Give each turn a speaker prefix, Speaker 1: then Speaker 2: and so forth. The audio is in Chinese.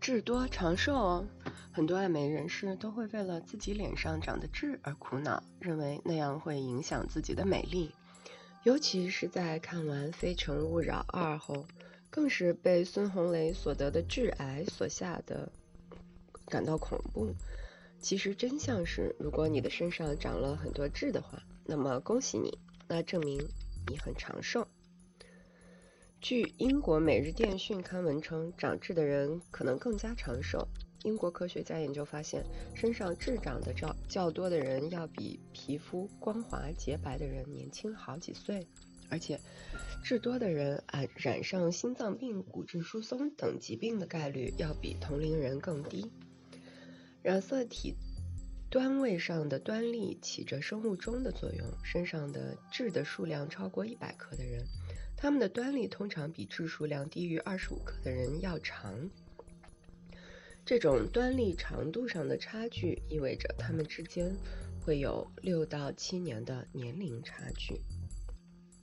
Speaker 1: 痣多长寿哦，很多爱美人士都会为了自己脸上长的痣而苦恼，认为那样会影响自己的美丽。尤其是在看完《非诚勿扰二》后，更是被孙红雷所得的致癌所吓得感到恐怖。其实真相是，如果你的身上长了很多痣的话，那么恭喜你，那证明你很长寿。据英国《每日电讯》刊文称，长痣的人可能更加长寿。英国科学家研究发现，身上痣长得较较多的人，要比皮肤光滑洁白的人年轻好几岁。而且，痣多的人啊，染上心脏病、骨质疏松等疾病的概率要比同龄人更低。染色体端位上的端粒起着生物钟的作用，身上的痣的数量超过一百克的人。他们的端粒通常比痣数量低于二十五克的人要长。这种端粒长度上的差距意味着他们之间会有六到七年的年龄差距。